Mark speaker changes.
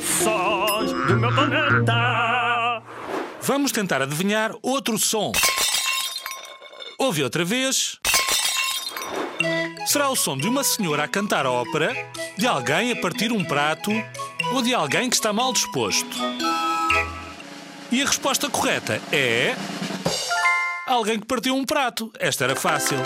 Speaker 1: Sons do meu planeta.
Speaker 2: Vamos tentar adivinhar outro som. Ouve outra vez. Será o som de uma senhora a cantar ópera, de alguém a partir um prato ou de alguém que está mal disposto? E a resposta correta é. Alguém que partiu um prato. Esta era fácil.